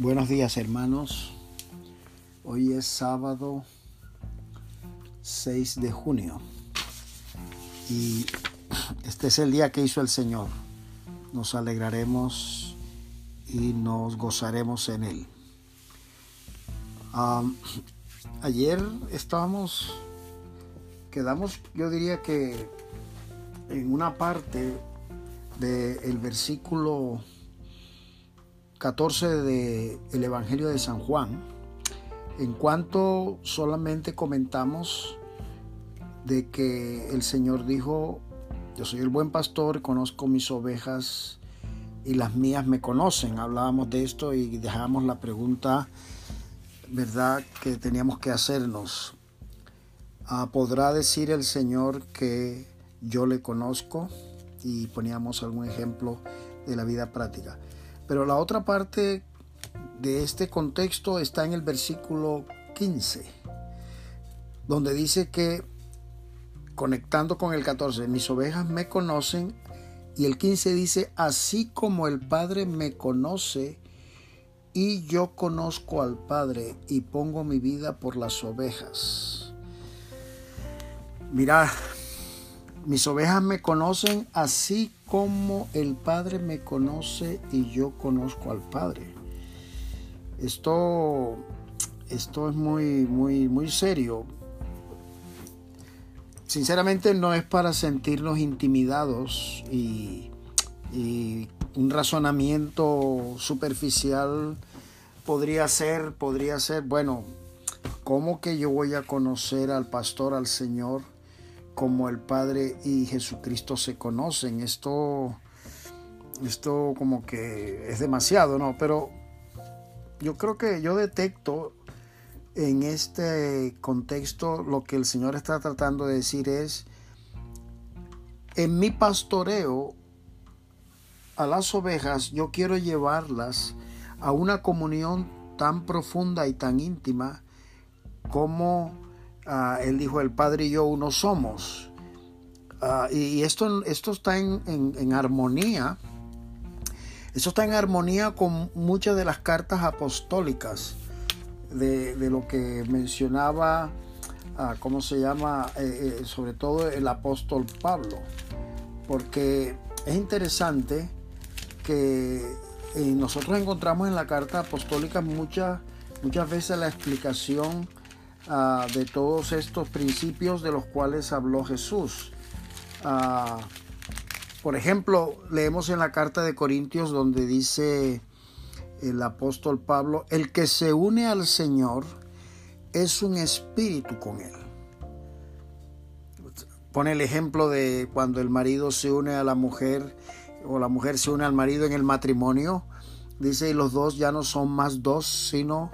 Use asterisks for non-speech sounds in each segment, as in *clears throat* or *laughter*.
Buenos días hermanos. Hoy es sábado 6 de junio y este es el día que hizo el Señor. Nos alegraremos y nos gozaremos en él. ayer estábamos, quedamos, yo diría que en una parte del versículo 14 del Evangelio de San Juan, en cuanto solamente comentamos de que el Señor dijo, yo soy el buen pastor, conozco mis ovejas y las mías me conocen. Hablábamos de esto y dejamos la pregunta, ¿verdad?, que teníamos que hacernos. Ah, ¿Podrá decir el Señor que yo le conozco? Y poníamos algún ejemplo de la vida práctica. Pero la otra parte de este contexto está en el versículo 15, donde dice que, conectando con el 14, mis ovejas me conocen, y el 15 dice, así como el Padre me conoce, y yo conozco al Padre y pongo mi vida por las ovejas. Mira, mis ovejas me conocen así como el Padre me conoce y yo conozco al Padre. Esto, esto es muy, muy, muy serio. Sinceramente no es para sentirnos intimidados y, y un razonamiento superficial podría ser, podría ser, bueno, ¿cómo que yo voy a conocer al pastor, al Señor? Como el Padre y Jesucristo se conocen. Esto, esto como que es demasiado, ¿no? Pero yo creo que yo detecto en este contexto lo que el Señor está tratando de decir es, en mi pastoreo a las ovejas, yo quiero llevarlas a una comunión tan profunda y tan íntima como Ah, él dijo, el Padre y yo uno somos. Ah, y, esto, esto está en, armonía. Esto está en armonía con muchas de las cartas apostólicas de, lo que mencionaba, ah, ¿cómo se llama? Eh, eh, sobre todo el apóstol Pablo. Porque es interesante que eh, nosotros encontramos en la carta apostólica muchas, muchas veces la explicación Ah, de todos estos principios de los cuales habló Jesús. Ah, por ejemplo, leemos en la carta de Corintios donde dice el apóstol Pablo, el que se une al Señor es un espíritu con él. Pone el ejemplo de cuando el marido se une a la mujer o la mujer se une al marido en el matrimonio. Dice, y los dos ya no son más dos, sino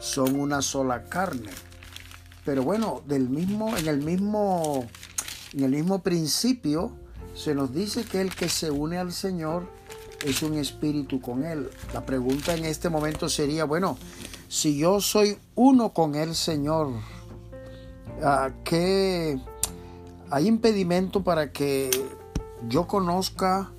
son una sola carne. Pero bueno, del mismo, en el mismo, en el mismo principio se nos dice que el que se une al Señor es un espíritu con Él. La pregunta en este momento sería, bueno, si yo soy uno con el Señor, ¿qué hay impedimento para que yo conozca,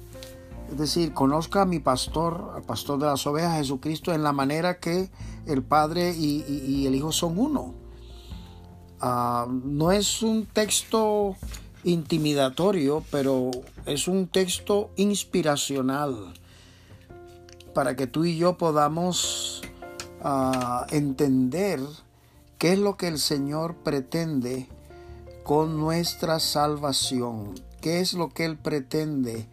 es decir, conozca a mi pastor, al pastor de las ovejas, Jesucristo, en la manera que el Padre y el Hijo son uno? Ah, no es un texto intimidatorio, pero es un texto inspiracional para que tú y yo podamos ah, entender qué es lo que el Señor pretende con nuestra salvación, qué es lo que Él pretende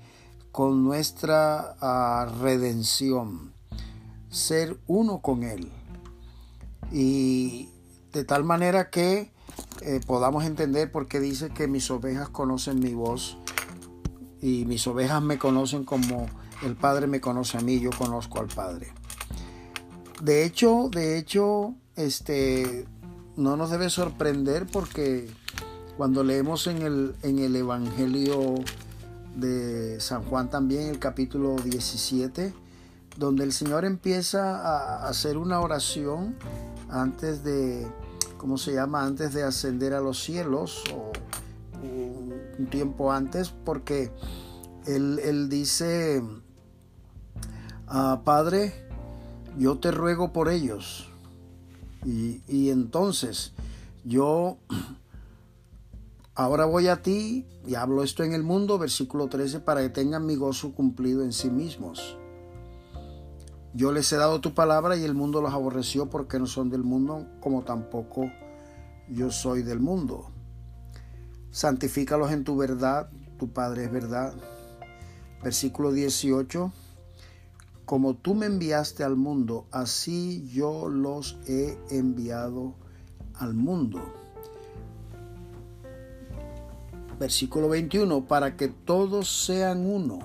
con nuestra ah, redención, ser uno con Él. Y de tal manera que eh, podamos entender por qué dice que mis ovejas conocen mi voz y mis ovejas me conocen como el Padre me conoce a mí, yo conozco al Padre. De hecho, de hecho, este no nos debe sorprender porque cuando leemos en el, en el Evangelio de San Juan también, el capítulo 17, donde el Señor empieza a hacer una oración antes de, ¿cómo se llama? Antes de ascender a los cielos o un tiempo antes, porque él, dice, ah, Padre, yo te ruego por ellos. Y, y entonces yo *clears throat* ahora voy a ti y hablo esto en el mundo, versículo 13, para que tengan mi gozo cumplido en sí mismos. Yo les he dado tu palabra y el mundo los aborreció porque no son del mundo, como tampoco yo soy del mundo. Santifícalos en tu verdad, tu Padre es verdad. Versículo 18. Como tú me enviaste al mundo, así yo los he enviado al mundo. Versículo 21. Para que todos sean uno.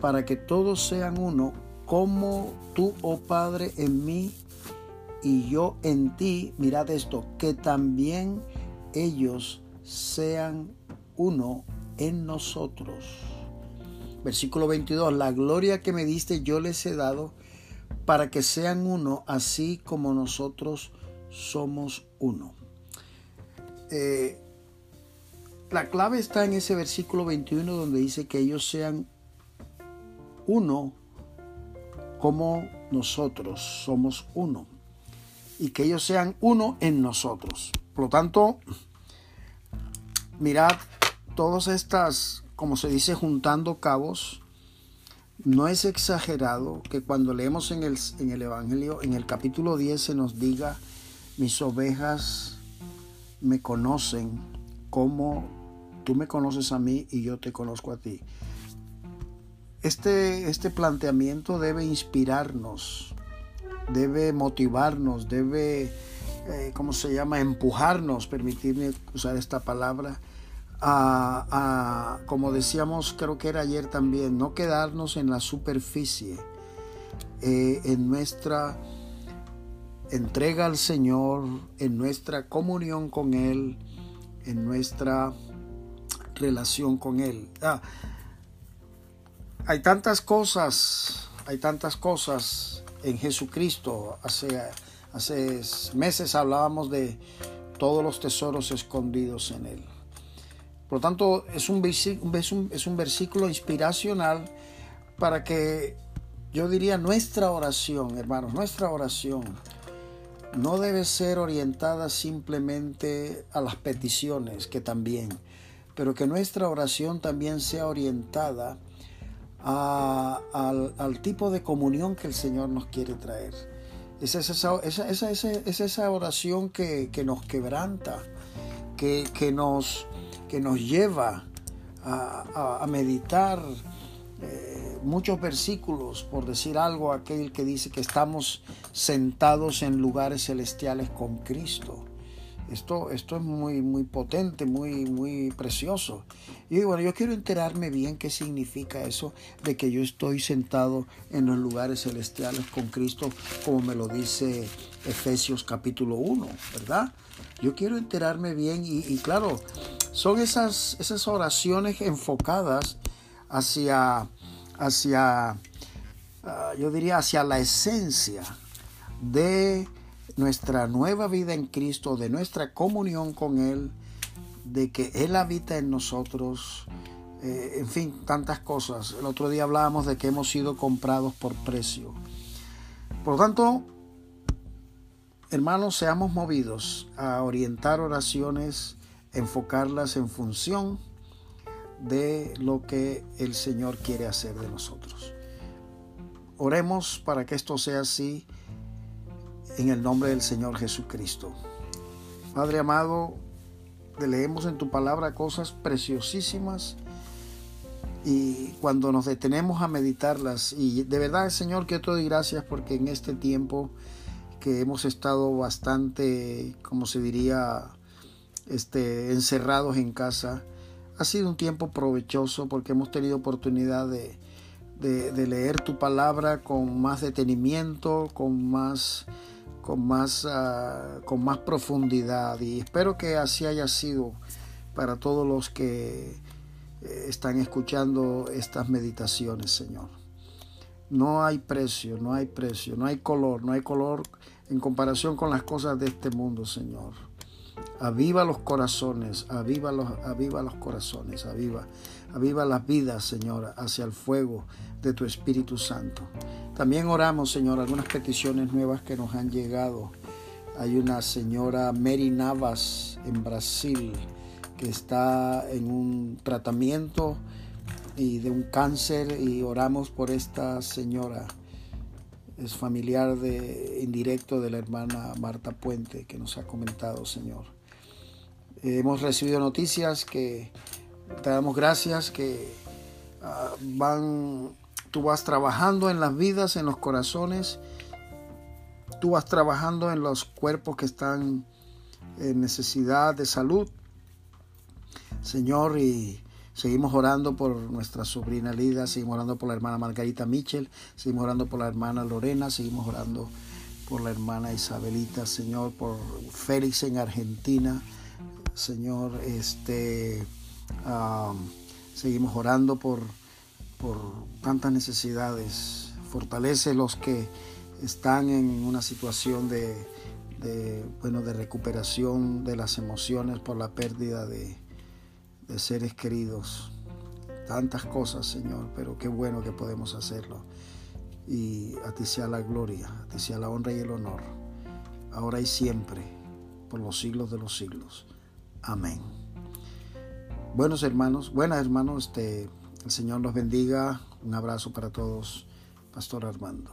Para que todos sean uno, como tú, oh Padre, en mí y yo en ti, mirad esto, que también ellos sean uno en nosotros. Versículo 22, la gloria que me diste yo les he dado para que sean uno, así como nosotros somos uno. Eh, la clave está en ese versículo 21 donde dice que ellos sean uno como nosotros somos uno y que ellos sean uno en nosotros. Por lo tanto, mirad todas estas, como se dice, juntando cabos. No es exagerado que cuando leemos en el, en el Evangelio, en el capítulo 10, se nos diga, mis ovejas me conocen como tú me conoces a mí y yo te conozco a ti. Este, este planteamiento debe inspirarnos, debe motivarnos, debe, eh, ¿cómo se llama?, empujarnos, permitirme usar esta palabra, a, como decíamos, creo que era ayer también, no quedarnos en la superficie, eh, en nuestra entrega al Señor, en nuestra comunión con Él, en nuestra relación con Él. Ah, hay tantas cosas, hay tantas cosas en Jesucristo. Hace, hace meses hablábamos de todos los tesoros escondidos en Él. Por lo tanto, es un, es un versículo inspiracional para que yo diría nuestra oración, hermanos, nuestra oración no debe ser orientada simplemente a las peticiones, que también, pero que nuestra oración también sea orientada al, tipo de comunión que el Señor nos quiere traer. Es esa, esa, oración que, nos quebranta, que, nos, que nos lleva a, meditar eh, muchos versículos, por decir algo, aquel que dice que estamos sentados en lugares celestiales con Cristo. Esto, esto es muy, muy potente, muy, muy precioso. Y bueno, yo quiero enterarme bien qué significa eso de que yo estoy sentado en los lugares celestiales con Cristo, como me lo dice Efesios capítulo 1, ¿verdad? Yo quiero enterarme bien y, claro, son esas, esas oraciones enfocadas hacia, hacia ah, yo diría, hacia la esencia de nuestra nueva vida en Cristo, de nuestra comunión con Él, de que Él habita en nosotros, eh, en fin, tantas cosas. El otro día hablábamos de que hemos sido comprados por precio. Por lo tanto, hermanos, seamos movidos a orientar oraciones, enfocarlas en función de lo que el Señor quiere hacer de nosotros. Oremos para que esto sea así en el nombre del Señor Jesucristo. Padre amado, leemos en tu palabra cosas preciosísimas y cuando nos detenemos a meditarlas, y de verdad Señor que te doy gracias porque en este tiempo que hemos estado bastante, como se diría, este, encerrados en casa, ha sido un tiempo provechoso porque hemos tenido oportunidad de, de leer tu palabra con más detenimiento, con más con más, ah, con más profundidad y espero que así haya sido para todos los que eh, están escuchando estas meditaciones, Señor. No hay precio, no hay precio, no hay color, no hay color en comparación con las cosas de este mundo, Señor. Aviva los corazones, aviva los, aviva los corazones, aviva, Aviva las vidas, Señor, hacia el fuego de tu Espíritu Santo. También oramos, Señor, algunas peticiones nuevas que nos han llegado. Hay una señora Mary Navas en Brasil que está en un tratamiento y de un cáncer y oramos por esta señora. Es familiar de indirecto de la hermana Marta Puente que nos ha comentado, Señor. hemos recibido noticias que te damos gracias que ah, van tú vas trabajando en las vidas, en los corazones. Tú vas trabajando en los cuerpos que están en necesidad de salud. Señor, y seguimos orando por nuestra sobrina Lida, seguimos orando por la hermana Margarita Mitchell, seguimos orando por la hermana Lorena, seguimos orando por la hermana Isabelita, Señor, por Félix en Argentina, Señor, este, seguimos orando por por tantas necesidades. Fortalece los que están en una situación de, bueno, de recuperación de las emociones por la pérdida de, de seres queridos. Tantas cosas, Señor, pero qué bueno que podemos hacerlo. Y a ti sea la gloria, a ti sea la honra y el honor, ahora y siempre, por los siglos de los siglos. Amén. Buenos hermanos, buenas hermanos, este el Señor los bendiga. Un abrazo para todos, Pastor Armando.